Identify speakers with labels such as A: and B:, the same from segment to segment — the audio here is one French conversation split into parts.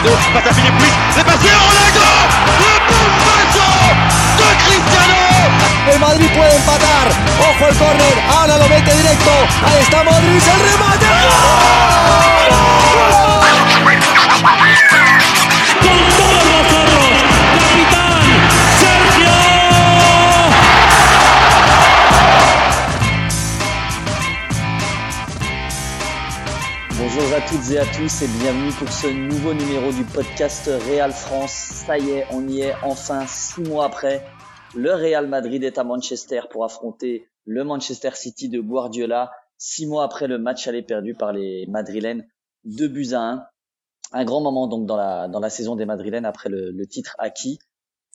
A: Ronaldo, passe à Philippe Louis, c'est passé Ronaldo Le bombazo de Cristiano
B: El Madrid puede empatar. Ojo el córner. Ahora lo mete directo. Ahí está Modric. El remate.
C: con
D: à toutes et à tous et bienvenue pour ce nouveau numéro du podcast Real France. Ça y est, on y est enfin six mois après. Le Real Madrid est à Manchester pour affronter le Manchester City de Guardiola. Six mois après le match aller perdu par les Madrilènes, deux buts à un. Un grand moment donc dans la dans la saison des Madrilènes après le, titre acquis.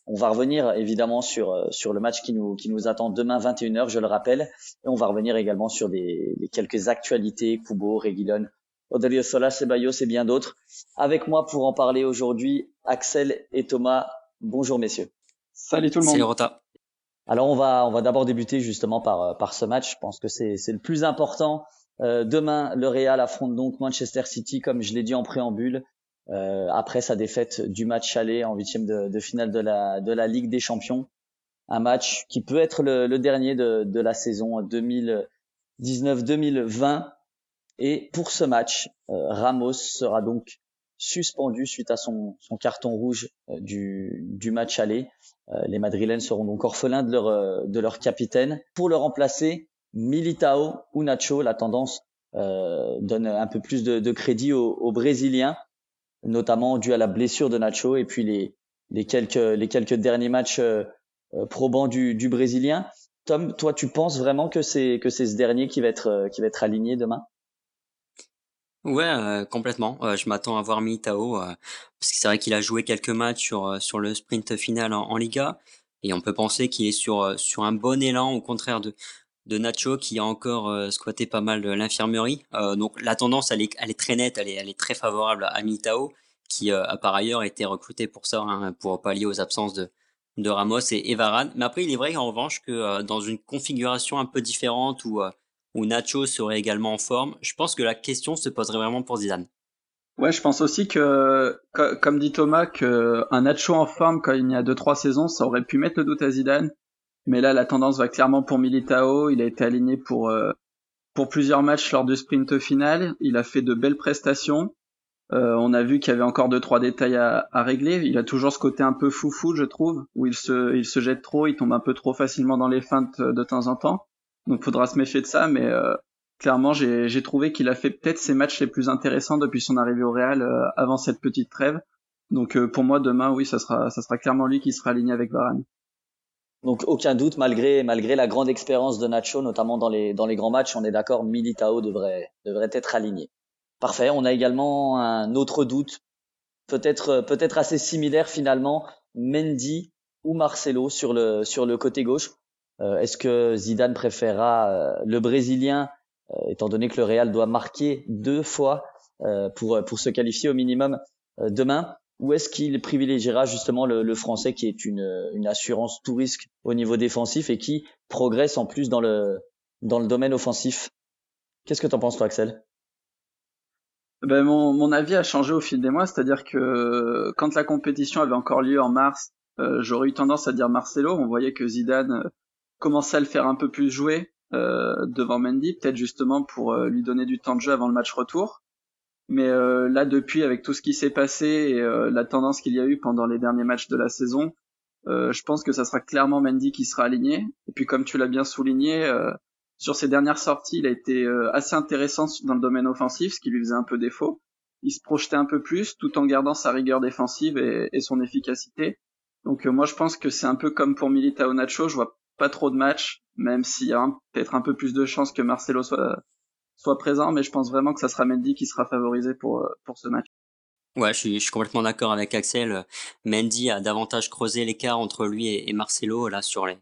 D: On va revenir évidemment sur euh, sur le match qui nous qui nous attend demain 21h, je le rappelle, et on va revenir également sur des, des quelques actualités, Kubo, Reguilon, Odelio Sola, Ceballos et bien d'autres. Avec moi pour en parler aujourd'hui, Axel et Thomas. Bonjour messieurs.
E: Salut tout le monde.
F: C'est Rota.
D: Alors on va on va d'abord débuter justement par euh, par ce match. Je pense que c'est c'est le plus important. Euh, demain, le Real affronte donc Manchester City, comme je l'ai dit en préambule, euh, après sa défaite du match aller en huitième de, de finale de la de la Ligue des Champions. Un match qui peut être le, le dernier de de la saison 2019-2020. Et pour ce match, euh, Ramos sera donc suspendu suite à son, son carton rouge euh, du, du match aller. Euh, les Madrilènes seront donc orphelins de leur, euh, de leur capitaine. Pour le remplacer, Militao ou Nacho, la tendance euh, donne un peu plus de, de crédit aux, aux, Brésiliens, notamment dû à la blessure de Nacho et puis les, les, quelques, les quelques derniers matchs probants du, du Brésilien. Tom, toi, tu penses vraiment que c'est que c'est ce dernier qui va être qui va être aligné demain?
F: Ouais, euh, complètement. Euh, je m'attends à voir Militao euh, parce que c'est vrai qu'il a joué quelques matchs sur sur le sprint final en, Liga et on peut penser qu'il est sur sur un bon élan au contraire de de Nacho qui a encore squatté pas mal l'infirmerie. donc la tendance elle est elle est très nette, elle est elle est très favorable à Militao qui a par ailleurs été recruté pour ça hein, pour pallier aux absences de de Ramos et, et Varane. Mais après il est vrai en revanche que dans une configuration un peu différente où où Nacho serait également en forme, je pense que la question se poserait vraiment pour Zidane.
E: Ouais, je pense aussi que, comme dit Thomas, que un Nacho en forme quand il y a deux trois saisons, ça aurait pu mettre le doute à Zidane. Mais là, la tendance va clairement pour Militao. Il a été aligné pour euh, pour plusieurs matchs lors du sprint final. Il a fait de belles prestations. Euh, on a vu qu'il y avait encore deux trois détails à, à, régler. Il a toujours ce côté un peu foufou, je trouve, où il se il se jette trop, il tombe un peu trop facilement dans les feintes de temps en temps. Donc faudra se méfier de ça, mais euh, clairement j'ai trouvé qu'il a fait peut-être ses matchs les plus intéressants depuis son arrivée au Real euh, avant cette petite trêve. Donc euh, pour moi demain oui ça sera ça sera clairement lui qui sera aligné avec Varane.
D: Donc aucun doute malgré malgré la grande expérience de Nacho notamment dans les dans les grands matchs on est d'accord Militao devrait devrait être aligné. Parfait. On a également un autre doute peut-être peut-être assez similaire finalement Mendy ou Marcelo sur le sur le côté gauche. Euh, est-ce que Zidane préférera euh, le Brésilien, euh, étant donné que le Real doit marquer deux fois pour, pour se qualifier au minimum demain ou est-ce qu'il privilégiera justement le, le, français qui est une, une assurance tout risque au niveau défensif et qui progresse en plus dans le, dans le domaine offensif? Qu'est-ce que t'en penses toi Axel?
E: Ben mon, mon avis a changé au fil des mois, c'est-à-dire que quand la compétition avait encore lieu en mars, euh, j'aurais eu tendance à dire Marcelo. On voyait que Zidane commencer à le faire un peu plus jouer euh, devant Mendy, peut-être justement pour euh, lui donner du temps de jeu avant le match retour. Mais euh, là, depuis, avec tout ce qui s'est passé et la tendance qu'il y a eu pendant les derniers matchs de la saison, je pense que ça sera clairement Mendy qui sera aligné. Et puis, comme tu l'as bien souligné, sur ses dernières sorties, il a été assez intéressant dans le domaine offensif, ce qui lui faisait un peu défaut. Il se projetait un peu plus, tout en gardant sa rigueur défensive et, et son efficacité. Donc moi, je pense que c'est un peu comme pour Militao Nacho. Je vois pas trop de matchs, même s'il y a peut-être un peu plus de chances que Marcelo soit, présent, mais je pense vraiment que ça sera Mendy qui sera favorisé pour, pour ce match.
F: Ouais, je suis, complètement d'accord avec Axel. Mendy a davantage creusé l'écart entre lui et, Marcelo là sur les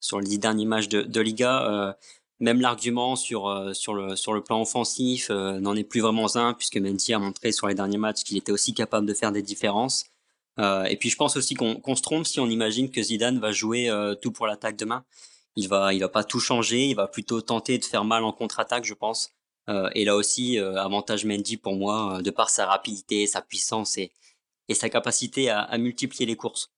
F: sur les dix derniers matchs de, de Liga. Euh, même l'argument sur euh, sur le sur le plan offensif euh, n'en est plus vraiment un puisque Mendy a montré sur les derniers matchs qu'il était aussi capable de faire des différences. Euh, et puis je pense aussi qu'on se trompe si on imagine que Zidane va jouer euh, tout pour l'attaque demain. Il va, il va pas tout changer, il va plutôt tenter de faire mal en contre-attaque, je pense. Euh, et là aussi, avantage Mendy pour moi, de par sa rapidité, sa puissance et, et sa capacité à, à multiplier les courses.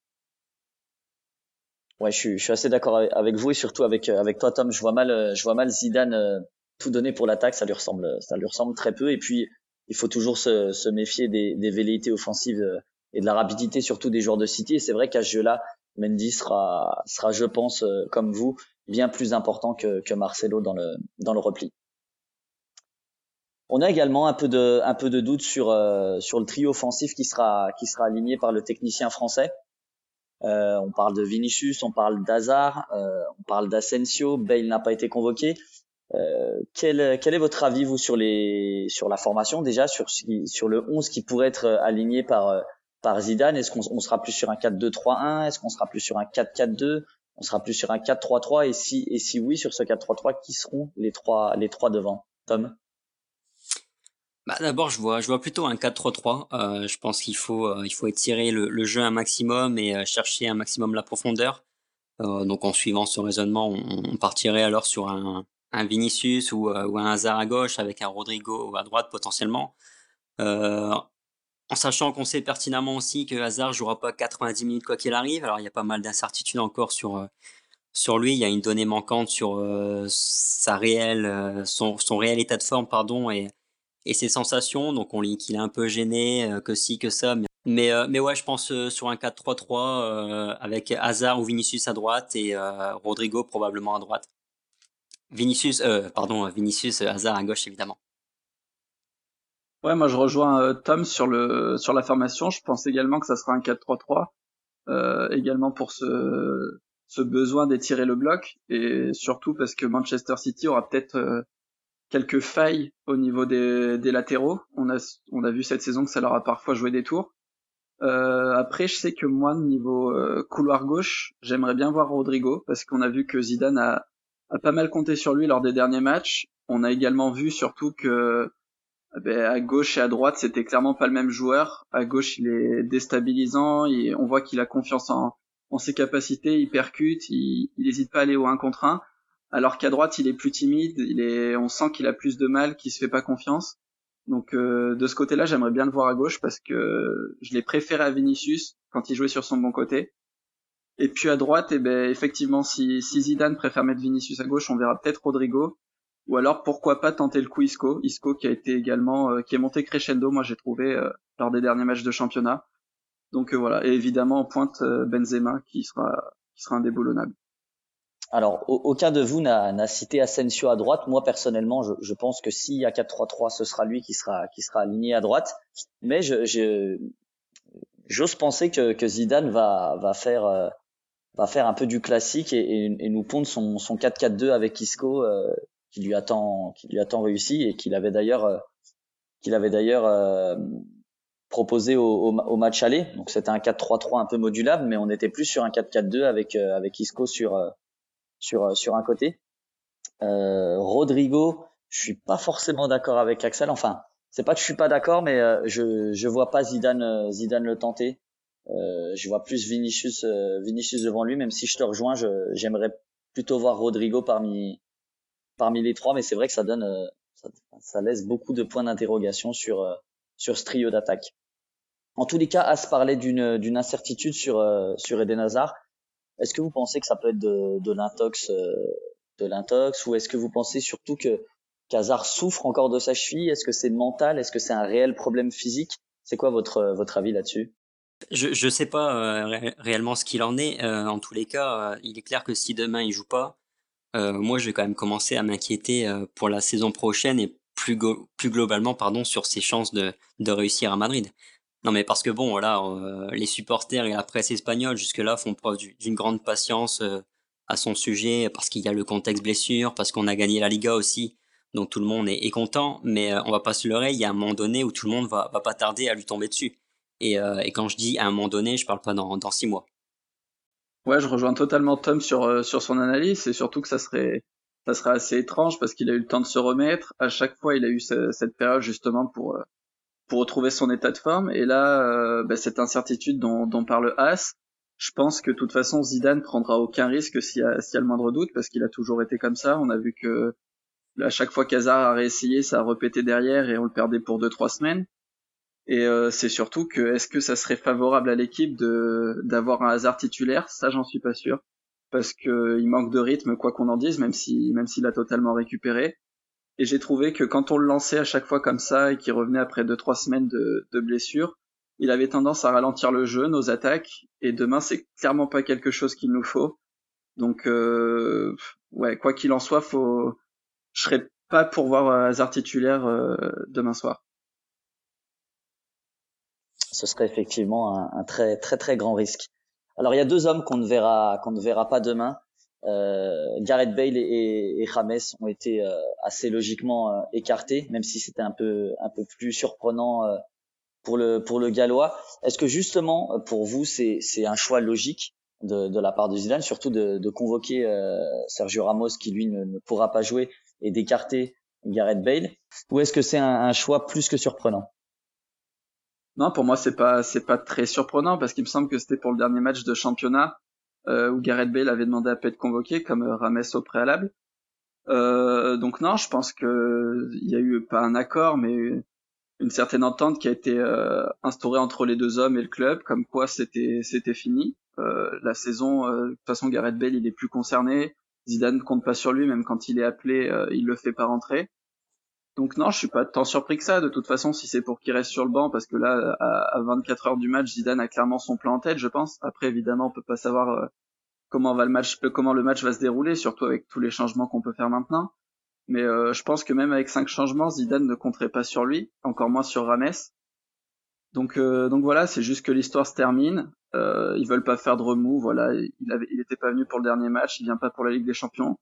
D: Ouais, je suis, je suis assez d'accord avec vous et surtout avec avec toi Tom. Je vois mal, je vois mal Zidane tout donner pour l'attaque. Ça lui ressemble, ça lui ressemble très peu. Et puis il faut toujours se, se méfier des, des velléités offensives et de la rapidité surtout des joueurs de City. Et c'est vrai qu'à ce jeu-là, Mendy sera, sera, je pense, comme vous, bien plus important que, que Marcelo dans le, dans le repli. On a également un peu de, un peu de doute sur, euh, sur le trio offensif qui sera, qui sera aligné par le technicien français. Euh, on parle de Vinicius, on parle d'Hazard, euh, on parle d'Asensio, Bale n'a pas été convoqué. Euh, quel, quel est votre avis vous sur les sur la formation déjà sur sur le 11 qui pourrait être aligné par par Zidane Est-ce qu'on on sera plus sur un 4-2-3-1 Est-ce qu'on sera plus sur un 4-4-2 On sera plus sur un 4-3-3 Et si et si oui sur ce 4-3-3, qui seront les trois les trois devant? Tom?
F: Bah, D'abord, je vois, je vois plutôt un 4-3-3. Euh, je pense qu'il faut, euh, il faut étirer le, le, jeu un maximum et euh, chercher un maximum la profondeur. Euh, donc, en suivant ce raisonnement, on, on, partirait alors sur un, un Vinicius ou, ou, un Hazard à gauche avec un Rodrigo à droite potentiellement. En sachant qu'on sait pertinemment aussi que Hazard jouera pas 90 minutes quoi qu'il arrive. Alors, il y a pas mal d'incertitudes encore sur sur lui. Il y a une donnée manquante sur sa réelle, son, son réel état de forme, pardon, et et ses sensations. Donc on lit qu'il est un peu gêné, euh, que si, que ça. Mais, euh, mais ouais, je pense euh, sur un 4-3-3 avec Hazard ou Vinicius à droite et Rodrigo probablement à droite. Vinicius, pardon, Vinicius, Hazard à gauche évidemment.
E: Ouais, moi je rejoins Tom sur le sur la formation. Je pense également que ça sera un 4-3-3, euh, également pour ce ce besoin d'étirer le bloc et surtout parce que Manchester City aura peut-être quelques failles au niveau des, des, latéraux. On a, on a vu cette saison que ça leur a parfois joué des tours. Euh, après, je sais que moi, niveau euh, couloir gauche, j'aimerais bien voir Rodrigo parce qu'on a vu que Zidane a, a, pas mal compté sur lui lors des derniers matchs. On a également vu surtout que ben, à gauche et à droite, c'était clairement pas le même joueur. À gauche, il est déstabilisant. On voit qu'il a confiance en, ses capacités. Il percute. Il n'hésite pas à aller au 1 contre 1 alors qu'à droite il est plus timide, on sent qu'il a plus de mal, qu'il se fait pas confiance. Donc euh, de ce côté-là, j'aimerais bien le voir à gauche parce que je l'ai préféré à Vinicius quand il jouait sur son bon côté. Et puis à droite, eh ben effectivement, si, si Zidane préfère mettre Vinicius à gauche, on verra peut-être Rodrigo. Ou alors pourquoi pas tenter le coup Isco, Isco qui a été également, euh, qui est monté crescendo, moi j'ai trouvé euh, lors des derniers matchs de championnat. Donc voilà, et évidemment en pointe Benzema qui sera qui sera indéboulonnable.
D: Alors, aucun de vous n'a cité Asensio à droite. Moi, personnellement, je, je pense que s'il y a 4-3-3, ce sera lui qui sera, qui sera aligné à droite. Mais je, j'ose penser que, que, Zidane va, va, faire, euh, va faire un peu du classique et, et, nous pondre son, son 4-4-2 avec Isco, euh, qui lui a tant, qui lui a tant réussi et qu'il avait d'ailleurs, euh, qu'il avait d'ailleurs euh, proposé au, au, au, match aller. Donc c'était un 4-3-3 un peu modulable, mais on était plus sur un 4-4-2 avec, avec Isco sur sur euh, sur un côté. Euh, Rodrigo, je suis pas forcément d'accord avec Axel. Enfin, c'est pas que je suis pas d'accord, mais euh, je je vois pas Zidane Zidane le tenter. Euh, je vois plus Vinicius Vinicius devant lui, même si je te rejoins, j'aimerais plutôt voir Rodrigo parmi parmi les trois, mais c'est vrai que ça donne ça, ça, laisse beaucoup de points d'interrogation sur sur ce trio d'attaque. En tous les cas, As parlait d'une d'une incertitude sur sur Eden Hazard. Est-ce que vous pensez que ça peut être de, l'intox, euh, de l'intox, ou est-ce que vous pensez surtout que Kazar souffre encore de sa cheville? Est-ce que c'est mental? Est-ce que c'est un réel problème physique? C'est quoi votre votre avis là-dessus?
F: Je je sais pas euh, réellement ce qu'il en est. Euh, en tous les cas, il est clair que si demain il joue pas, moi je vais quand même commencer à m'inquiéter pour la saison prochaine et plus plus globalement pardon sur ses chances de de réussir à Madrid. Non, mais parce que bon, voilà, euh, les supporters et la presse espagnole jusque-là font preuve d'une grande patience euh, à son sujet, parce qu'il y a le contexte blessure, parce qu'on a gagné la Liga aussi, donc tout le monde est, est content. Mais euh, on va pas se leurrer, il y a un moment donné où tout le monde va, va pas tarder à lui tomber dessus. Et, et quand je dis à un moment donné, je parle pas dans, dans six mois.
E: Ouais, je rejoins totalement Tom sur sur son analyse, et surtout que ça serait ça serait assez étrange parce qu'il a eu le temps de se remettre. À chaque fois, il a eu cette période justement pour pour retrouver son état de forme. Et là, euh, bah, cette incertitude dont, dont parle As, je pense que de toute façon Zidane prendra aucun risque s'il y, a, s'il y a le moindre doute, parce qu'il a toujours été comme ça. On a vu que à chaque fois qu'Hazard a réessayé, ça a répété derrière et on le perdait pour deux trois semaines. Et c'est surtout que est-ce que ça serait favorable à l'équipe d'avoir un hasard titulaire? Ça, j'en suis pas sûr, parce que il manque de rythme, quoi qu'on en dise, même si même s'il a totalement récupéré. Et j'ai trouvé que quand on le lançait à chaque fois comme ça et qu'il revenait après deux trois semaines de, de blessure, il avait tendance à ralentir le jeu, nos attaques. Et demain, c'est clairement pas quelque chose qu'il nous faut. Donc, euh, ouais, quoi qu'il en soit, faut, je serais pas pour voir Hazard titulaire euh, demain soir.
D: Ce serait effectivement un, un, très très très grand risque. Alors il y a deux hommes qu'on ne verra qu'on ne verra pas demain. Euh, Gareth Bale et, et, ont été euh, assez logiquement euh, écartés, même si c'était un peu un peu plus surprenant euh, pour le pour le gallois. Est-ce que justement pour vous c'est c'est un choix logique de, de la part de Zidane, surtout de, de convoquer Sergio Ramos qui lui ne, ne pourra pas jouer et d'écarter Gareth Bale, ou est-ce que c'est un, un choix plus que surprenant?
E: Non, pour moi c'est pas c'est pas très surprenant parce qu'il me semble que c'était pour le dernier match de championnat euh, où Gareth Bale avait demandé à pas être convoqué comme euh, Rames au préalable. Euh, donc non, je pense que il y a eu pas un accord, mais une certaine entente qui a été euh, instaurée entre les deux hommes et le club, comme quoi c'était c'était fini. La saison, de toute façon, Gareth Bale il est plus concerné. Zidane compte pas sur lui, même quand il est appelé, il le fait pas rentrer. Donc non, je suis pas tant surpris que ça. De toute façon, si c'est pour qu'il reste sur le banc, parce que là, à, 24 heures du match, Zidane a clairement son plan en tête, je pense. Après, évidemment, on peut pas savoir euh, comment va le match, comment le match va se dérouler, surtout avec tous les changements qu'on peut faire maintenant. Mais euh, je pense que même avec cinq changements, Zidane ne compterait pas sur lui, encore moins sur Rames. Donc, euh, donc voilà, c'est juste que l'histoire se termine. Euh, ils veulent pas faire de remous. Voilà, il avait, il était pas venu pour le dernier match, il vient pas pour la Ligue des Champions.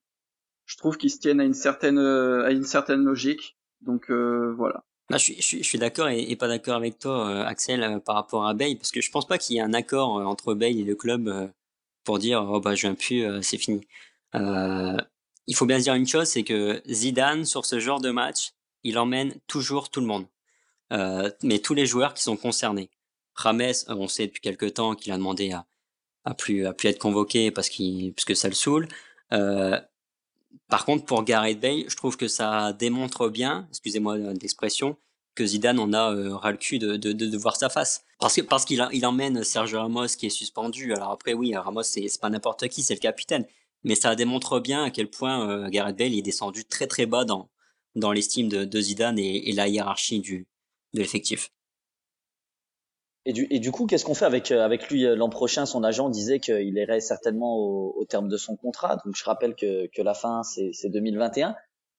E: Je trouve qu'ils se tiennent à une certaine, à une certaine logique. Donc euh, voilà.
F: je, suis, je, suis, je suis d'accord et, pas d'accord avec toi, euh, Axel, euh, par rapport à Bale, parce que je pense pas qu'il y ait un accord entre Bale et le club pour dire oh bah je viens plus, c'est fini. il faut bien se dire une chose, c'est que Zidane sur ce genre de match, il emmène toujours tout le monde, mais tous les joueurs qui sont concernés. Rames, on sait depuis quelque temps qu'il a demandé à, à plus à plus être convoqué parce qu'il parce que ça le saoule. Euh, par contre, pour Gareth Bale, je trouve que ça démontre bien, excusez-moi d'expression, que Zidane en a euh, ras le cul de, de, de, voir sa face. Parce que parce qu'il il emmène Sergio Ramos qui est suspendu. Alors après, oui, Ramos c'est pas n'importe qui, c'est le capitaine. Mais ça démontre bien à quel point euh, Gareth Bale est descendu très très bas dans dans l'estime de, de Zidane et, et, la hiérarchie du de l'effectif.
D: Et du, et du coup, qu'est-ce qu'on fait avec, euh, avec lui euh, l'an prochain? Son agent disait qu'il irait certainement au, au, terme de son contrat. Donc je rappelle que, que la fin, c'est 2021.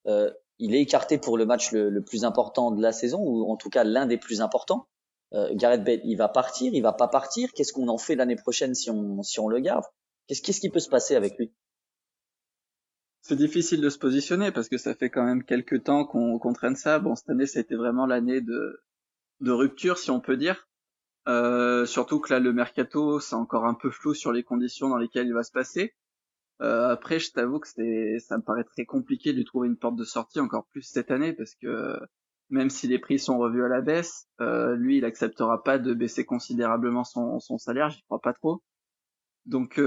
D: Euh, il est écarté pour le match le, le, plus important de la saison, ou en tout cas l'un des plus importants. Euh, Gareth Bale, il va partir, il va pas partir. Qu'est-ce qu'on en fait l'année prochaine si on, si on le garde? Qu'est-ce qu'est-ce qui peut se passer avec lui?
E: C'est difficile de se positionner parce que ça fait quand même quelques temps qu'on qu traîne ça. Bon, cette année, ça a été vraiment l'année de, de rupture, si on peut dire. Euh, surtout que là, le mercato, c'est encore un peu flou sur les conditions dans lesquelles il va se passer. Euh, après, je t'avoue que ça me paraît très compliqué de lui trouver une porte de sortie encore plus cette année parce que même si les prix sont revus à la baisse, euh, lui, il acceptera pas de baisser considérablement son, son salaire. J'y crois pas trop. Donc,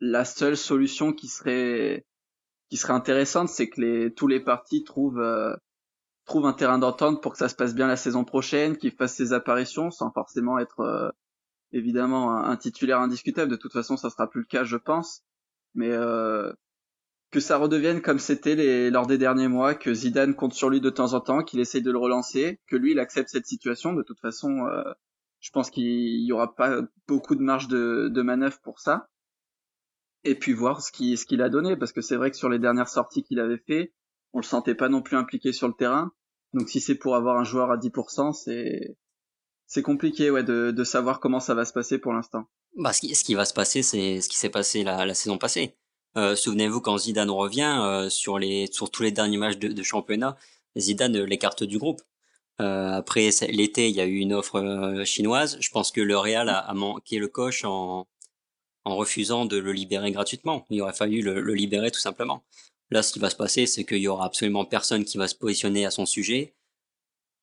E: la seule solution qui serait qui serait intéressante, c'est que tous les partis trouvent trouve un terrain d'entente pour que ça se passe bien la saison prochaine, qu'il fasse ses apparitions sans forcément être euh, évidemment un, titulaire indiscutable. De toute façon, ça sera plus le cas, je pense. Mais euh, que ça redevienne comme c'était lors des derniers mois, que Zidane compte sur lui de temps en temps, qu'il essaye de le relancer, que lui il accepte cette situation. De toute façon, euh, je pense qu'il y aura pas beaucoup de marge de, de manœuvre pour ça. Et puis voir ce qu'il ce qu'il a donné, parce que c'est vrai que sur les dernières sorties qu'il avait fait, on le sentait pas non plus impliqué sur le terrain. Donc si c'est pour avoir un joueur à 10%, c'est c'est compliqué ouais de, de savoir comment ça va se passer pour l'instant.
F: Bah ce qui, va se passer c'est ce qui s'est passé la, saison passée. Euh, Souvenez-vous quand Zidane revient euh, sur les sur tous les derniers matchs de, championnat, Zidane l'écarte du groupe. Euh, après l'été, il y a eu une offre chinoise. Je pense que le Real a, manqué le coche en en refusant de le libérer gratuitement. Il aurait fallu le libérer tout simplement. Là, ce qui va se passer, c'est qu'il y aura absolument personne qui va se positionner à son sujet.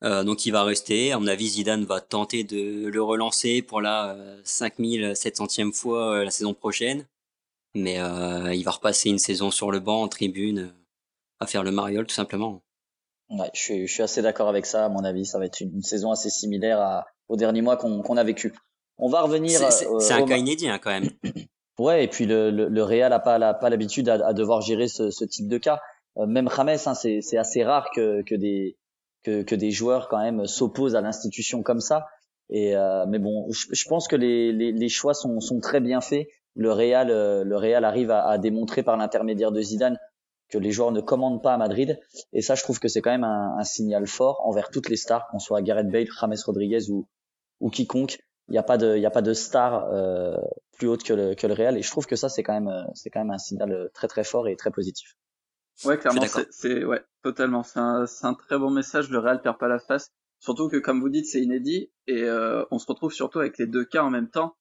F: Euh, donc il va rester. À mon avis, Zidane va tenter de le relancer pour la euh, 5700e fois euh, la saison prochaine. Mais euh, il va repasser une saison sur le banc, en tribune, à faire le mariole tout simplement.
D: Ouais, je suis, je suis assez d'accord avec ça. À mon avis, ça va être une, saison assez similaire à, au dernier mois qu'on a vécu. On va revenir.
F: C'est
D: euh,
F: un
D: au-
F: cas inédit hein, quand même.
D: Ouais, et puis le, le, le Real a pas la- pas l'habitude à, à devoir gérer ce, ce type de cas. Euh, même James, hein, c'est c'est assez rare que que des que, que des joueurs quand même s'opposent à l'institution comme ça. Et euh, mais bon, je, je pense que les, les, les choix sont sont très bien faits. Le Real euh, le Real arrive à, à démontrer par l'intermédiaire de Zidane que les joueurs ne commandent pas à Madrid. Et ça, je trouve que c'est quand même un, un signal fort envers toutes les stars, qu'on soit Gareth Bale, James Rodriguez ou ou quiconque. Il n'y a pas de il y a pas de star euh, plus haute que le, que le Real et je trouve que ça c'est quand même euh, c'est quand même un signal euh, très très fort et très positif.
E: Ouais, clairement, c'est, c'est- ouais, totalement. C'est un, c'est un très bon message. Le Real perd pas la face. Surtout que, comme vous dites, c'est inédit et euh, on se retrouve surtout avec les deux cas en même temps.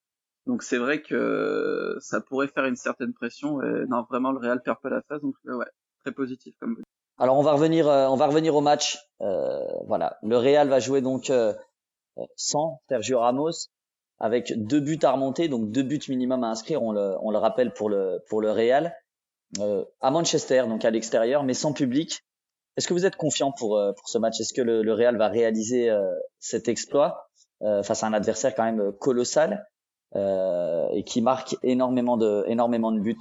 E: Donc c'est vrai que ça pourrait faire une certaine pression. Et non, vraiment, le Real perd pas la face. Donc euh, ouais, très positif comme vous dites.
D: Alors on va revenir euh, on va revenir au match. Euh, voilà, le Real va jouer donc euh, sans Sergio Ramos avec deux buts à remonter donc deux buts minimum à inscrire. On le on le rappelle pour le pour le Real euh, à Manchester donc à l'extérieur mais sans public. Est-ce que vous êtes confiant pour euh, pour ce match? Est-ce que le, le Real va réaliser euh, cet exploit euh, face à un adversaire quand même colossal euh, et qui marque énormément de énormément de buts?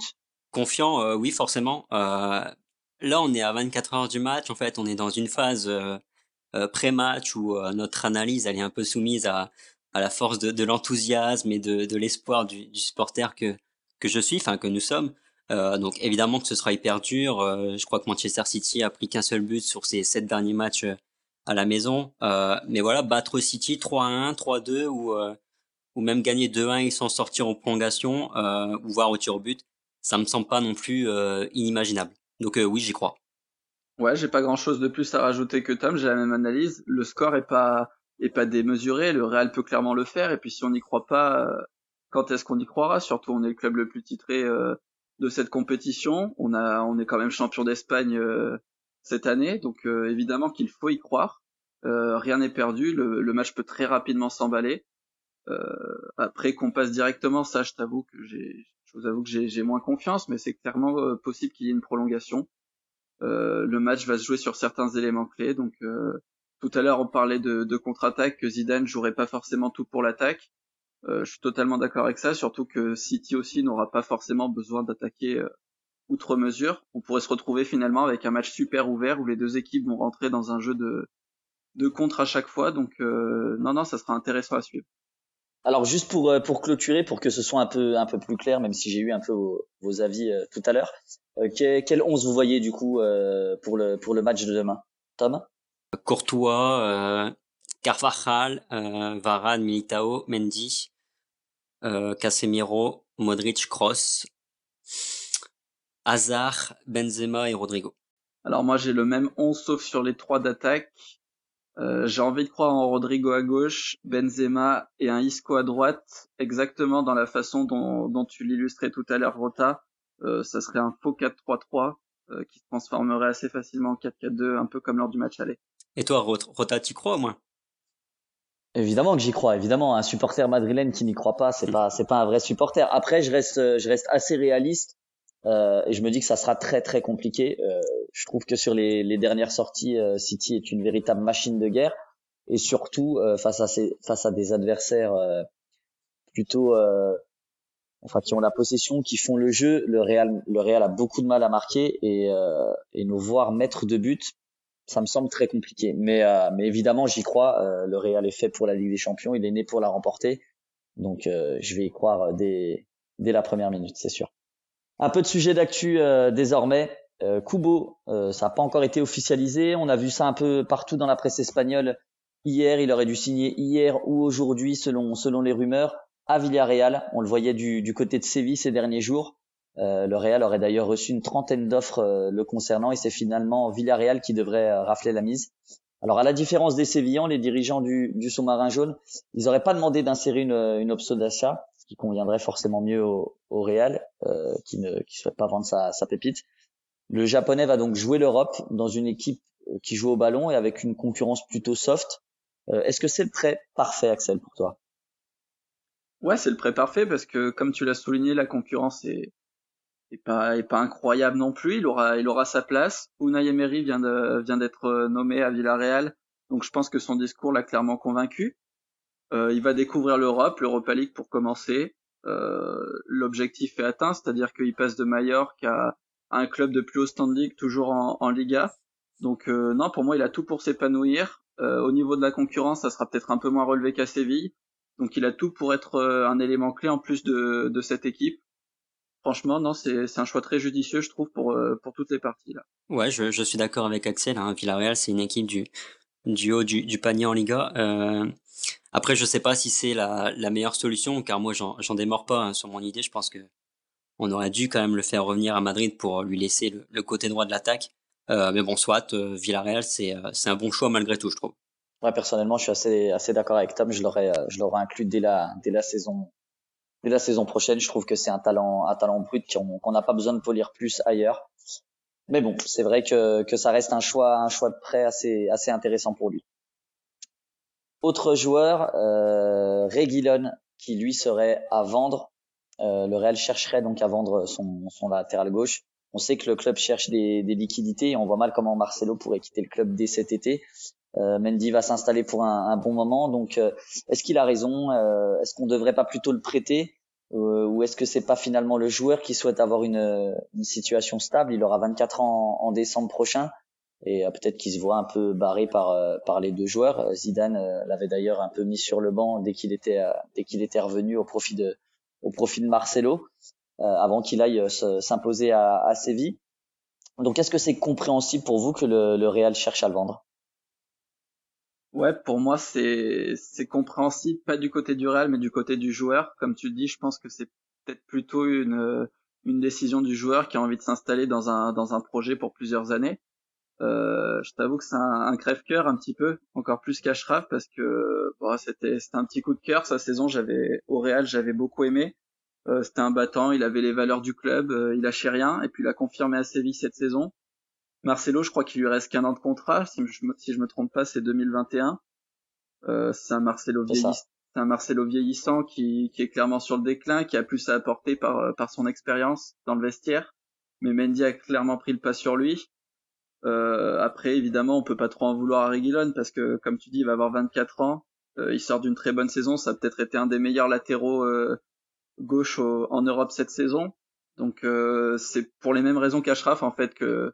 F: Confiant, euh, oui, forcément. Euh, là, on est à 24 heures du match. En fait, on est dans une phase euh, euh, pré-match où euh, notre analyse elle est un peu soumise à, à la force de, de l'enthousiasme et de, de l'espoir du, du supporter que, que je suis, enfin que nous sommes. Euh, donc évidemment que ce sera hyper dur. Euh, je crois que Manchester City a pris qu'un seul but sur ses sept derniers matchs euh, à la maison. Euh, mais voilà, battre City 3-1, 3-2 ou, euh, ou même gagner 2-1 et s'en sortir en prolongation euh, ou voire au tir au but, ça me semble pas non plus euh, inimaginable. Donc euh, oui, j'y crois.
E: Ouais, j'ai pas grand chose de plus à rajouter que Tom, j'ai la même analyse. Le score est pas est pas démesuré, le Real peut clairement le faire et puis si on n'y croit pas, euh, quand est-ce qu'on y croira? Surtout on est le club le plus titré euh, de cette compétition, on a on est quand même champion d'Espagne euh, cette année, donc euh, évidemment qu'il faut y croire. Euh, rien n'est perdu, le, le match peut très rapidement s'emballer. Euh, après qu'on passe directement, ça je t'avoue que j'ai je vous avoue que j'ai moins confiance, mais c'est clairement possible qu'il y ait une prolongation. Euh, le match va se jouer sur certains éléments clés. Donc euh, tout à l'heure on parlait de, contre-attaque que Zidane jouerait pas forcément tout pour l'attaque. Euh, je suis totalement d'accord avec ça, surtout que City aussi n'aura pas forcément besoin d'attaquer outre mesure. On pourrait se retrouver finalement avec un match super ouvert où les deux équipes vont rentrer dans un jeu de de contre à chaque fois. Donc euh, non non, ça sera intéressant à suivre.
D: Alors juste pour euh, pour clôturer, pour que ce soit un peu un peu plus clair, même si j'ai eu un peu vos, vos avis euh, tout à l'heure, euh, quel, quel 11 vous voyez du coup euh, pour le pour le match de demain, Tom?
F: Courtois, euh, Carvajal, euh, Varane, Militao, Mendy, euh, Casemiro, Modric, Kroos, Hazard, Benzema et Rodrigo.
E: Alors moi j'ai le même 11 sauf sur les trois d'attaque. Euh, j'ai envie de croire en Rodrigo à gauche, Benzema et un Isco à droite, exactement dans la façon dont, dont tu l'illustrais tout à l'heure, Rota. Euh, ça serait un faux 4-3-3 euh, qui se transformerait assez facilement en 4-4-2, un peu comme lors du match aller.
F: Et toi, Rot- Rota, tu crois au moins?
D: Évidemment que j'y crois. Évidemment, un supporter madrilène qui n'y croit pas, c'est pas c'est pas un vrai supporter. Après, je reste je reste assez réaliste euh, et je me dis que ça sera très très compliqué. Euh, je trouve que sur les, les dernières sorties, euh, City est une véritable machine de guerre et surtout euh, face à ces, face à des adversaires euh, plutôt euh, enfin qui ont la possession, qui font le jeu. Le Real le Real a beaucoup de mal à marquer et et nous voir mettre de buts, ça me semble très compliqué. Mais mais évidemment, j'y crois. Le Real est fait pour la Ligue des Champions, il est né pour la remporter. Donc je vais y croire dès dès la première minute, c'est sûr. Un peu de sujet d'actu euh, désormais. Euh, Kubo, euh, ça n'a pas encore été officialisé. On a vu ça un peu partout dans la presse espagnole hier. Il aurait dû signer hier ou aujourd'hui, selon selon les rumeurs, à Villarreal. On le voyait du, du côté de Séville ces derniers jours. Euh, le Real aurait d'ailleurs reçu une trentaine d'offres euh, le concernant et c'est finalement Villarreal qui devrait rafler la mise. Alors à la différence des Sévillans, les dirigeants du, du sous-marin jaune, ils n'auraient pas demandé d'insérer une, une option d'achat, qui conviendrait forcément mieux au, Real, euh, qui ne qui souhaite pas vendre sa, sa pépite. Le japonais va donc jouer l'Europe dans une équipe euh, qui joue au ballon et avec une concurrence plutôt soft. Euh, Est-ce que c'est le prêt parfait, Axel, pour toi?
E: Ouais, c'est le prêt parfait parce que comme tu l'as souligné, la concurrence est, est pas est pas incroyable non plus. Il aura il aura sa place. Unai Emery vient vient d'être nommé à Villarreal, donc je pense que son discours l'a clairement convaincu. Euh, il va découvrir l'Europe, l'Europa League pour commencer. Euh, L'objectif est atteint, c'est-à-dire qu'il passe de Mallorca à un club de plus haut standing, toujours en, Liga. Donc euh, non, pour moi, il a tout pour s'épanouir. Au niveau de la concurrence, ça sera peut-être un peu moins relevé qu'à Séville. Donc il a tout pour être un élément clé en plus de, cette équipe franchement, non, c'est un choix très judicieux, je trouve, pour, pour toutes les parties. Là.
F: Ouais, je, je suis d'accord avec Axel. Hein. Villarreal, c'est une équipe du, du haut du, du panier en Liga. Euh, après, je sais pas si c'est la, la meilleure solution, car moi, j'en démords pas hein, sur mon idée. Je pense que on aurait dû quand même le faire revenir à Madrid pour lui laisser le, le côté droit de l'attaque. Euh, mais bon, soit euh, Villarreal, c'est euh, un bon choix malgré tout, je trouve.
D: Ouais, personnellement, je suis assez assez d'accord avec Tom. Je l'aurais je l'aurais inclus dès la dès la saison dès la saison prochaine. Je trouve que c'est un talent, un talent brut qu'on n'a pas besoin de polir plus ailleurs. Mais bon, c'est vrai que, que ça reste un choix, un choix de prêt assez, assez intéressant pour lui. Autre joueur, euh, Reguilon, qui lui serait à vendre. Euh, le Real chercherait donc à vendre son, son latéral gauche. On sait que le club cherche des, des liquidités et on voit mal comment Marcelo pourrait quitter le club dès cet été. Euh, Mendy va s'installer pour un, un, bon moment. Donc, euh, est-ce qu'il a raison? Euh, Est-ce qu'on devrait pas plutôt le prêter? Ou est-ce que c'est pas finalement le joueur qui souhaite avoir une, une situation stable? Il aura 24 ans en, décembre prochain et peut-être qu'il se voit un peu barré par par les deux joueurs. Zidane l'avait d'ailleurs un peu mis sur le banc dès qu'il était dès qu'il était revenu au profit de au profit de Marcelo avant qu'il aille s'imposer à, à Séville. Donc, est-ce que c'est compréhensible pour vous que le, le Real cherche à le vendre?
E: Ouais, pour moi c'est c'est compréhensible, pas du côté du Real, mais du côté du joueur. Comme tu le dis, je pense que c'est peut-être plutôt une une décision du joueur qui a envie de s'installer dans un dans un projet pour plusieurs années. Euh, je t'avoue que c'est un, un crève-cœur un petit peu, encore plus qu'Ashraf, parce que c'était c'était un petit coup de cœur. Sa saison, j'avais au Real, j'avais beaucoup aimé. Euh, c'était un battant, il avait les valeurs du club, euh, il lâchait rien, et puis il a confirmé à Séville cette saison. Marcelo, je crois qu'il lui reste qu'un an de contrat. Si je me, si je me trompe pas, c'est 2021. Euh, c'est un Marcelo vieillissant, un Marcelo vieillissant qui, qui est clairement sur le déclin, qui a plus à apporter par, euh, par son expérience dans le vestiaire. Mais Mendy a clairement pris le pas sur lui. Euh, après, évidemment, on peut pas trop en vouloir à Reguilon parce que, comme tu dis, il va avoir 24 ans. Euh, il sort d'une très bonne saison. Ça a peut-être été un des meilleurs latéraux euh, gauche en Europe cette saison. Donc, euh, c'est pour les mêmes raisons qu'Ashraf en fait que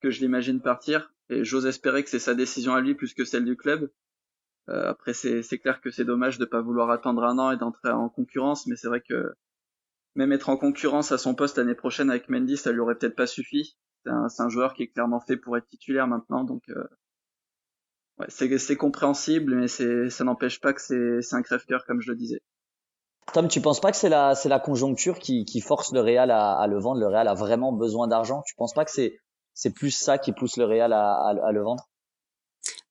E: que je l'imagine partir et j'ose espérer que c'est sa décision à lui plus que celle du club. Euh, après c'est clair que c'est dommage de pas vouloir attendre un an et d'entrer en concurrence, mais c'est vrai que même être en concurrence à son poste l'année prochaine avec Mendy, ça lui aurait peut-être pas suffi. C'est un, un, joueur qui est clairement fait pour être titulaire maintenant, donc euh, ouais, c'est compréhensible, mais ça n'empêche pas que c'est un crève-cœur comme je le disais.
D: Tom, tu penses pas que c'est la, la conjoncture qui, qui force le Real à, à, le vendre? Le Real a vraiment besoin d'argent? Tu penses pas que c'est c'est plus ça qui pousse le Real à, à, le vendre?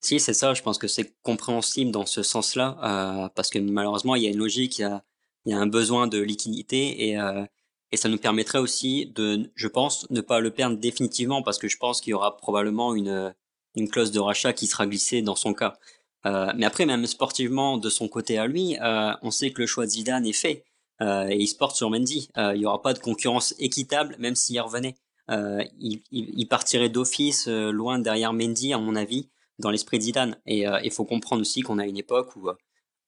F: Si, c'est ça. Je pense que c'est compréhensible dans ce sens-là, euh, parce que malheureusement, il y a une logique, il y a, il y a un besoin de liquidité et, euh, et ça nous permettrait aussi de, je pense, ne pas le perdre définitivement, parce que je pense qu'il y aura probablement une, une clause de rachat qui sera glissée dans son cas. Euh, mais après, même sportivement, de son côté à lui, euh, on sait que le choix de Zidane est fait. Euh, et il se porte sur Mendy. Euh, il n'y aura pas de concurrence équitable, même s'il revenait. Euh, il, partirait d'office euh, loin derrière Mendy, à mon avis, dans l'esprit d'Idan. Et euh, il faut comprendre aussi qu'on a une époque où,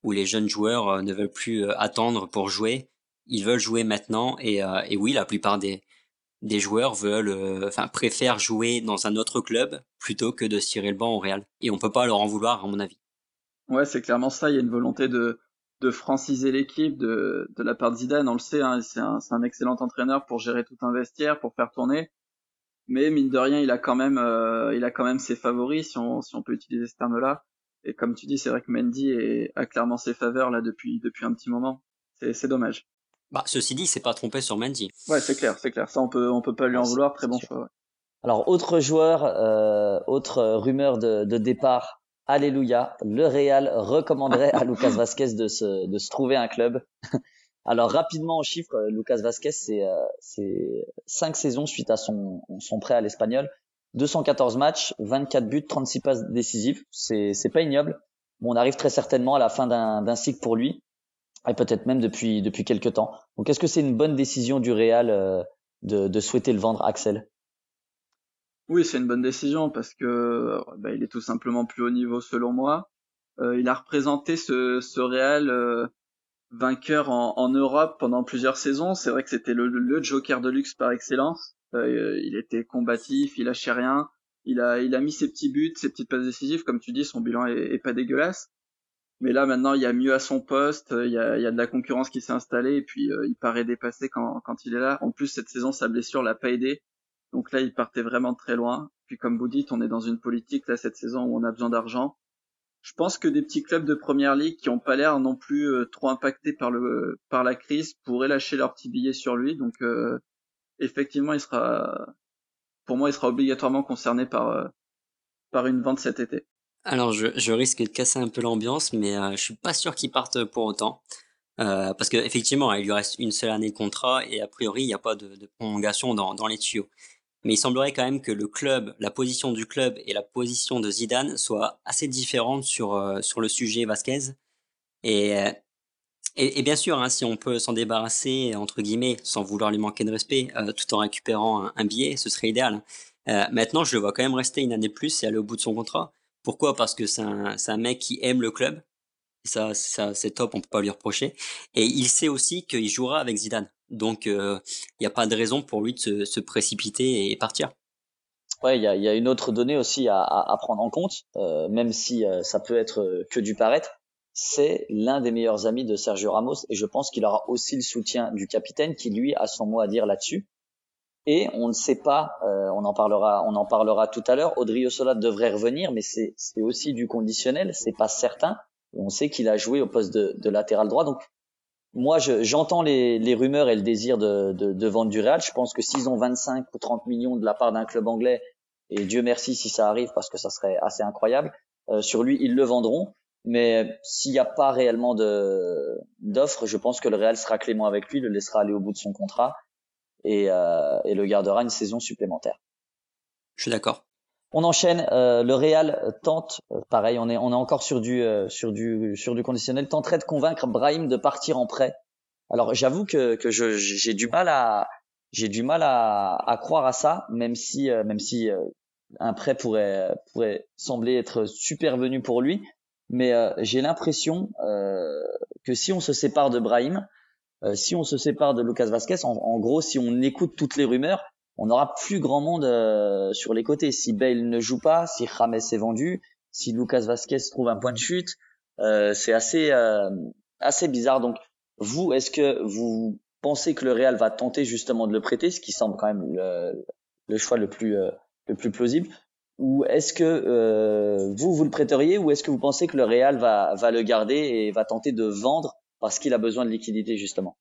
F: où les jeunes joueurs ne veulent plus attendre pour jouer. Ils veulent jouer maintenant. Et, et oui, la plupart des, des joueurs veulent, enfin, préfèrent jouer dans un autre club plutôt que de se tirer le banc au Real. Et on peut pas leur en vouloir, à mon avis.
E: Ouais, c'est clairement ça. Il y a une volonté de, de franciser l'équipe de, de la part de Zidane. On le sait, hein, c'est un, un, excellent entraîneur pour gérer tout un vestiaire, pour faire tourner. Mais mine de rien, il a quand même, euh, il a quand même ses favoris, si on, si on peut utiliser ce terme-là. Et comme tu dis, c'est vrai que Mendy est, a clairement ses faveurs là depuis, depuis un petit moment. C'est dommage.
F: Bah, ceci dit, c'est pas trompé sur Mendy.
E: Ouais, c'est clair, c'est clair. Ça, on peut, on peut pas lui en vouloir. Très bon choix. Ouais.
D: Alors, autre joueur, euh, autre rumeur de, de départ Alléluia, le Real recommanderait à Lucas Vasquez de se, de se trouver un club. Alors rapidement en chiffres, Lucas Vasquez, c'est euh, cinq saisons suite à son, son prêt à l'Espagnol, 214 matchs, 24 buts, 36 passes décisives. C'est c'est pas ignoble. Bon, on arrive très certainement à la fin d'un cycle pour lui, et peut-être même depuis depuis quelques temps. Donc est-ce que c'est une bonne décision du Real euh, de, de souhaiter le vendre, Axel?
E: Oui, c'est une bonne décision parce que bah, il est tout simplement plus haut niveau selon moi. Euh, il a représenté ce, ce Real euh, vainqueur en, Europe pendant plusieurs saisons. C'est vrai que c'était le, le, joker de luxe par excellence. Euh, il était combatif, il lâchait rien. Il a, il a mis ses petits buts, ses petites passes décisives. Comme tu dis, son bilan est, est pas dégueulasse. Mais là, maintenant, il y a mieux à son poste. Il y a, de la concurrence qui s'est installée et puis il paraît dépassé quand, quand il est là. En plus, cette saison, sa blessure l'a pas aidé. Donc là, il partait vraiment très loin. Puis comme vous dites, on est dans une politique là cette saison où on a besoin d'argent je pense que des petits clubs de première ligue qui ont pas l'air non plus euh, trop impactés par le par la crise pourraient lâcher leurs petits billets sur lui. Donc euh, effectivement, il sera pour moi, il sera obligatoirement concerné par euh, par une vente cet été.
F: Alors je, je risque de casser un peu l'ambiance, mais je suis pas sûr qu'il parte pour autant. parce que effectivement, il lui reste une seule année de contrat et a priori, il n'y a pas de, de prolongation dans, dans les tuyaux mais il semblerait quand même que le club, la position du club et la position de Zidane soient assez différentes sur, euh, sur le sujet Vasquez. Et, euh, et, et bien sûr, hein, si on peut s'en débarrasser, entre guillemets, sans vouloir lui manquer de respect, euh, tout en récupérant un, billet, ce serait idéal. maintenant, je le vois quand même rester une année plus et aller au bout de son contrat. Pourquoi? Parce que c'est un, un mec qui aime le club. Ça, ça c'est top, on peut pas lui reprocher. Et il sait aussi qu'il jouera avec Zidane. Donc, il euh, n'y a pas de raison pour lui de se, se précipiter et partir.
D: Ouais, il y a, y a, une autre donnée aussi à, à, à prendre en compte, euh, même si euh, ça peut être que du paraître. C'est l'un des meilleurs amis de Sergio Ramos et je pense qu'il aura aussi le soutien du capitaine qui lui a son mot à dire là-dessus. Et on ne sait pas, euh, on en parlera, on en parlera tout à l'heure. Audrey Sola devrait revenir, mais c'est aussi du conditionnel, c'est pas certain. On sait qu'il a joué au poste de, de latéral droit, donc moi, j'entends les, les, rumeurs et le désir de, de, de, vendre du Real. Je pense que s'ils ont 25 ou 30 millions de la part d'un club anglais, et Dieu merci si ça arrive parce que ça serait assez incroyable, euh, sur lui, ils le vendront. Mais s'il n'y a pas réellement d'offres, je pense que le Real sera clément avec lui, le laissera aller au bout de son contrat et, euh, et le gardera une saison supplémentaire.
F: Je suis d'accord.
D: On enchaîne. Euh, le Real tente, euh, pareil, on est on est encore sur du euh, sur du sur du conditionnel. Tenterait de convaincre Brahim de partir en prêt. Alors j'avoue que que je j'ai du mal à j'ai du mal à, à croire à ça, même si même si un prêt pourrait pourrait sembler être super venu pour lui. Mais j'ai l'impression que si on se sépare de Brahim, si on se sépare de Lucas Vasquez, en, en gros, si on écoute toutes les rumeurs, on n'aura plus grand monde euh, sur les côtés. Si Bale ne joue pas, si James est vendu, si Lucas Vasquez trouve un point de chute, euh, c'est assez euh, assez bizarre. Donc vous, est-ce que vous pensez que le Real va tenter justement de le prêter, ce qui semble quand même le, choix le plus le plus plausible, ou est-ce que vous vous le prêteriez, ou est-ce que vous pensez que le Real va va le garder et va tenter de vendre parce qu'il a besoin de liquidité justement?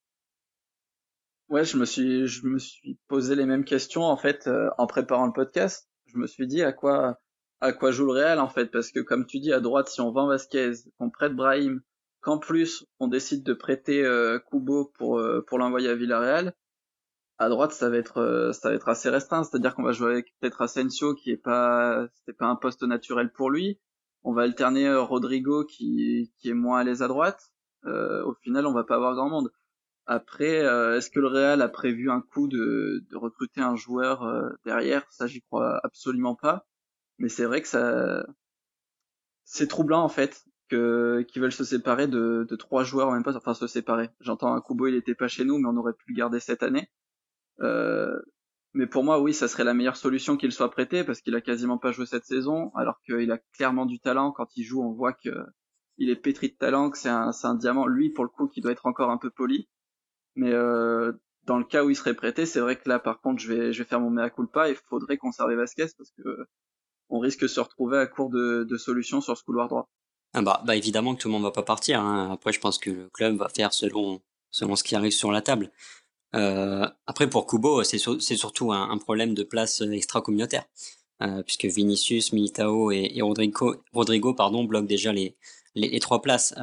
E: Ouais, je me suis, je me suis posé les mêmes questions en fait euh, en préparant le podcast. Je me suis dit à quoi, à quoi joue le Real en fait, parce que comme tu dis à droite, si on vend Vasquez, qu'on prête Brahim, qu'en plus on décide de prêter euh, Kubo pour euh, pour l'envoyer à Villarreal, à droite ça va être euh, ça va être assez restreint, c'est-à-dire qu'on va jouer avec peut-être Asensio qui est pas c'était pas un poste naturel pour lui. On va alterner Rodrigo qui qui est moins à l'aise à droite. au final, on va pas avoir grand monde. Après, euh, est-ce que le Real a prévu un coup de, de recruter un joueur euh, derrière? Ça, j'y crois absolument pas. Mais c'est vrai que ça, c'est troublant en fait que qu'ils veulent se séparer de, de trois joueurs en même pas, enfin se séparer. J'entends un Kubo, il était pas chez nous, mais on aurait pu le garder cette année. Euh, mais pour moi, oui, ça serait la meilleure solution qu'il soit prêté parce qu'il a quasiment pas joué cette saison, alors qu'il a clairement du talent. Quand il joue, on voit que il est pétri de talent, que c'est un, c'est un diamant. Lui, pour le coup, qui doit être encore un peu poli. Mais euh, dans le cas où il serait prêté, c'est vrai que là, par contre, je vais, je vais faire mon mea culpa. Il faudrait conserver Vasquez parce que on risque de se retrouver à court de, solutions sur ce couloir droit.
F: Ah bah, bah évidemment que tout le monde va pas partir. Hein. Après, je pense que le club va faire selon selon ce qui arrive sur la table. Euh, après, pour Kubo, c'est surtout un, problème de place extra-communautaire, euh, puisque Vinicius, Militao et, et, Rodrigo, Rodrigo pardon, bloquent déjà les, les, trois places.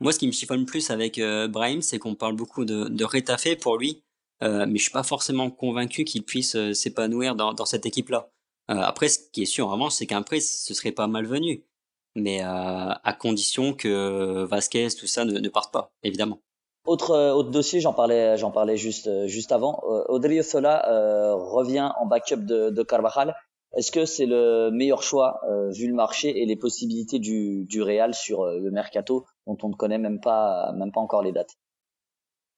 F: Moi, ce qui me chiffonne plus avec euh, Brahim, c'est qu'on parle beaucoup de, de rétafé pour lui, euh, mais je suis pas forcément convaincu qu'il puisse euh, s'épanouir dans, dans cette équipe-là. Euh, après, ce qui est sûr vraiment, c'est qu'un prêt, ce serait pas malvenu, mais à condition que Vasquez, tout ça, ne, ne parte pas, évidemment.
D: Autre, autre dossier, j'en parlais, j'en parlais juste, juste avant. Audrey Sola revient en backup de, de Carvajal. Est-ce que c'est le meilleur choix vu le marché et les possibilités du, du Real sur le mercato dont on ne connaît même pas, même pas encore les dates?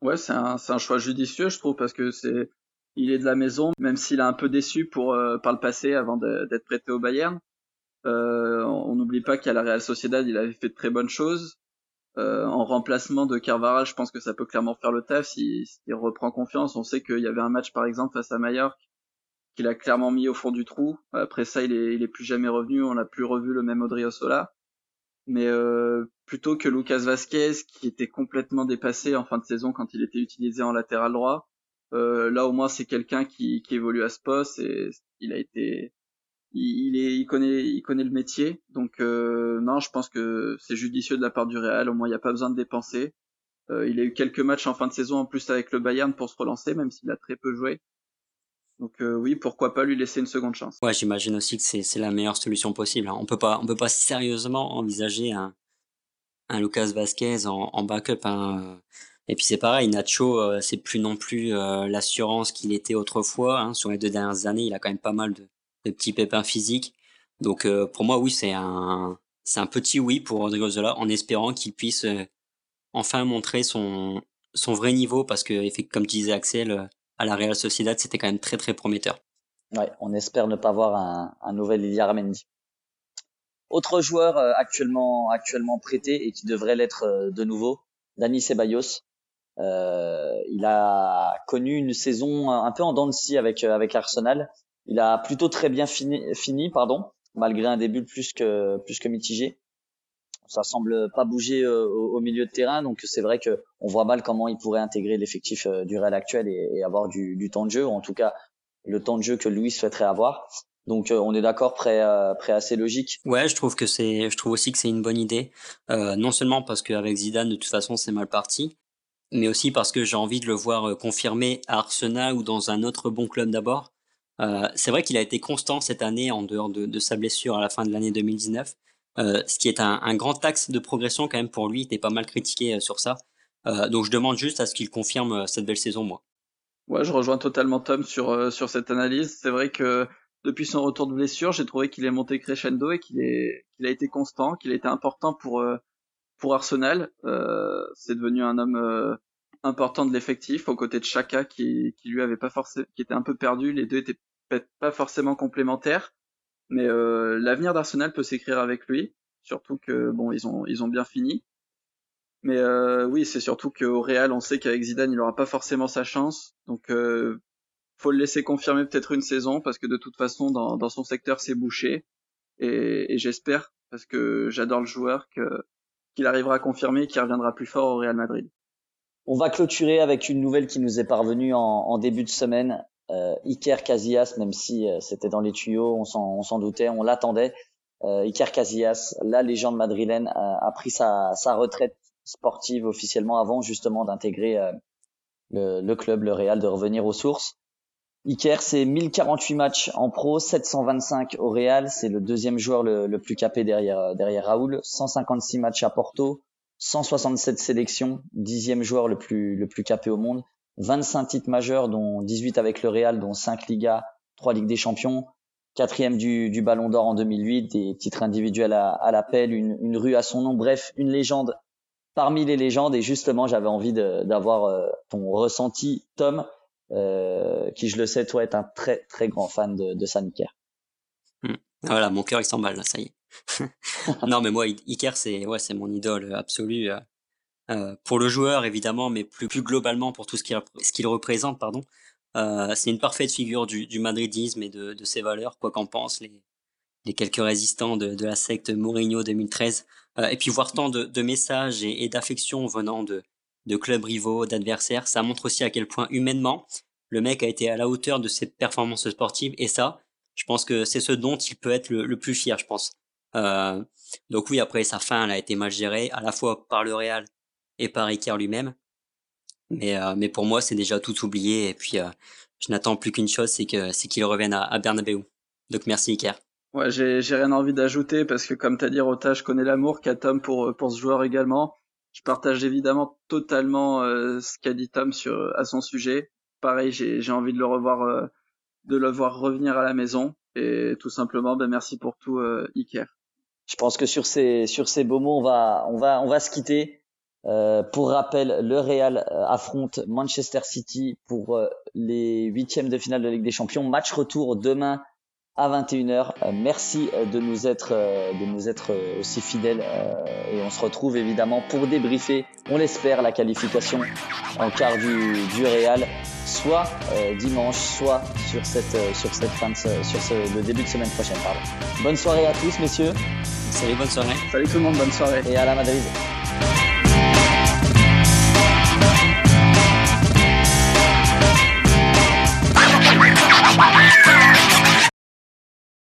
E: Ouais, c'est un, un choix judicieux, je trouve, parce que c'est, il est de la maison, même s'il a un peu déçu pour euh, par le passé avant d'être prêté au Bayern. Euh, on n'oublie pas qu'à la Real Sociedad, il avait fait de très bonnes choses. Euh, en remplacement de Carvajal, je pense que ça peut clairement faire le taf s'il reprend confiance. On sait qu'il y avait un match par exemple face à Mallorca qu'il a clairement mis au fond du trou. Après ça, il est, plus jamais revenu. On n'a plus revu le même Odriozola mais euh, plutôt que Lucas Vasquez qui était complètement dépassé en fin de saison quand il était utilisé en latéral droit. Euh, là au moins c'est quelqu'un qui, qui évolue à ce poste et il a été il, est il connaît le métier donc euh, non je pense que c'est judicieux de la part du Real au moins il n'y a pas besoin de dépenser il a eu quelques matchs en fin de saison en plus avec le Bayern pour se relancer même s'il a très peu joué donc euh, oui, pourquoi pas lui laisser une seconde chance.
F: Ouais, j'imagine aussi que c'est la meilleure solution possible. Hein. On peut pas on peut pas sérieusement envisager un un Lucas Vasquez en, en backup. Hein. Et puis c'est pareil, Nacho, euh, c'est plus non plus euh, l'assurance qu'il était autrefois. Hein. Sur les deux dernières années, il a quand même pas mal de, de petits pépins physiques. Donc pour moi, oui, c'est un c'est un petit oui pour Rodrigo Zola, en espérant qu'il puisse enfin montrer son son vrai niveau, parce que comme tu disais Axel à la Real Sociedad, c'était quand même très très prometteur.
D: Ouais, on espère ne pas voir un, un nouvel Iliar Mendy. Autre joueur euh, actuellement actuellement prêté et qui devrait l'être euh, de nouveau, Dani Ceballos. Euh, il a connu une saison un peu en dents de scie avec avec Arsenal. Il a plutôt très bien fini, fini pardon, malgré un début plus que plus que mitigé ça semble pas bouger euh, au, milieu de terrain. Donc c'est vrai que on voit mal comment il pourrait intégrer l'effectif euh, du Real actuel et, avoir du, temps de jeu, ou en tout cas le temps de jeu que Louis souhaiterait avoir. Donc euh, on est d'accord, prêt, prêt assez logique.
F: Ouais, je trouve que c'est, je trouve aussi que c'est une bonne idée. non seulement parce qu'avec Zidane de toute façon c'est mal parti, mais aussi parce que j'ai envie de le voir confirmer à Arsenal ou dans un autre bon club d'abord. c'est vrai qu'il a été constant cette année en dehors de, de sa blessure à la fin de l'année 2019. Euh, ce qui est un, un, grand axe de progression quand même pour lui. Il était pas mal critiqué euh, sur ça. Euh, donc je demande juste à ce qu'il confirme cette belle saison, moi.
E: Ouais, je rejoins totalement Tom sur sur cette analyse. C'est vrai que depuis son retour de blessure, j'ai trouvé qu'il est monté crescendo et qu'il est qu'il a été constant, qu'il a été important pour pour Arsenal. Euh, c'est devenu un homme important de l'effectif aux côtés de Chaka qui qui lui avait pas forcément qui était un peu perdu. Les deux étaient pas forcément complémentaires. Mais euh, l'avenir d'Arsenal peut s'écrire avec lui, surtout que bon, ils ont ils ont bien fini. Mais euh, oui, c'est surtout qu'au Real, on sait qu'avec Zidane, il aura pas forcément sa chance. Donc euh, faut le laisser confirmer peut-être une saison parce que de toute façon, dans, dans son secteur, c'est bouché. Et, et j'espère, parce que j'adore le joueur, que qu'il arrivera à confirmer qu'il reviendra plus fort au Real Madrid.
D: On va clôturer avec une nouvelle qui nous est parvenue en, en début de semaine Iker Casillas, même si euh, c'était dans les tuyaux, on s'en doutait, on l'attendait. Euh, Iker Casillas, la légende madrilène, a, a pris sa, retraite sportive officiellement avant justement d'intégrer euh, le, le, club, le Real, de revenir aux sources. Iker, c'est 1048 matchs en pro, 725 au Real. C'est le deuxième joueur le, le, plus capé derrière, derrière Raoul. 156 matchs à Porto, 167 sélections, dixième joueur le plus, le plus capé au monde. 25 titres majeurs, dont 18 avec le Real, dont 5 Ligas, 3 Ligues des Champions, quatrième du, du Ballon d'Or en 2008, des titres individuels à, à l'appel, une, une, rue à son nom, bref, une légende parmi les légendes. Et justement, j'avais envie d'avoir euh, ton ressenti, Tom, euh, qui, je le sais, toi, est un très très grand fan de, de San Iker.
F: Hmm. Voilà, mon cœur il s'emballe là, ça y est. non, mais moi, Iker, c'est ouais, c'est mon idole absolue. Euh, pour le joueur évidemment, mais plus, plus globalement pour tout ce qu'il ce qu'il représente, pardon. Euh, c'est une parfaite figure du, du madridisme et de, de, ses valeurs, quoi qu'en pensent les, les quelques résistants de, de la secte Mourinho 2013. Euh, et puis voir tant de, de messages et, et d'affection venant de, de clubs rivaux, d'adversaires, ça montre aussi à quel point humainement le mec a été à la hauteur de ses performances sportives. Et ça, je pense que c'est ce dont il peut être le, le plus fier, je pense. Euh, donc oui, après sa fin, elle a été mal gérée, à la fois par le Real et par Iker lui-même. Mais, euh, mais pour moi, c'est déjà tout oublié. Et puis, euh, je n'attends plus qu'une chose, c'est que c'est qu'il revienne à, à Bernabeu. Donc merci Iker.
E: Ouais, j'ai j'ai rien envie d'ajouter parce que comme t'as dit Rota, je connais l'amour qu'a Tom pour pour ce joueur également. Je partage évidemment totalement ce qu'a dit Tom sur à son sujet. Pareil, j'ai envie de le revoir, de le voir revenir à la maison. Et tout simplement, ben merci pour tout, Iker.
D: Je pense que sur ces sur ces beaux mots, on va on va on va se quitter. Euh, pour rappel, le Real euh, affronte Manchester City pour euh, les huitièmes de finale de Ligue des Champions. Match retour demain à 21h. merci de nous être de nous être aussi fidèles et on se retrouve évidemment pour débriefer, on l'espère, la qualification en quart du, du Real, soit dimanche, soit sur cette sur cette fin de, sur ce, le début de semaine prochaine. Pardon. Bonne soirée à tous, messieurs.
F: Salut, bonne soirée.
E: Salut tout le monde, bonne soirée.
D: Et à la Madrid.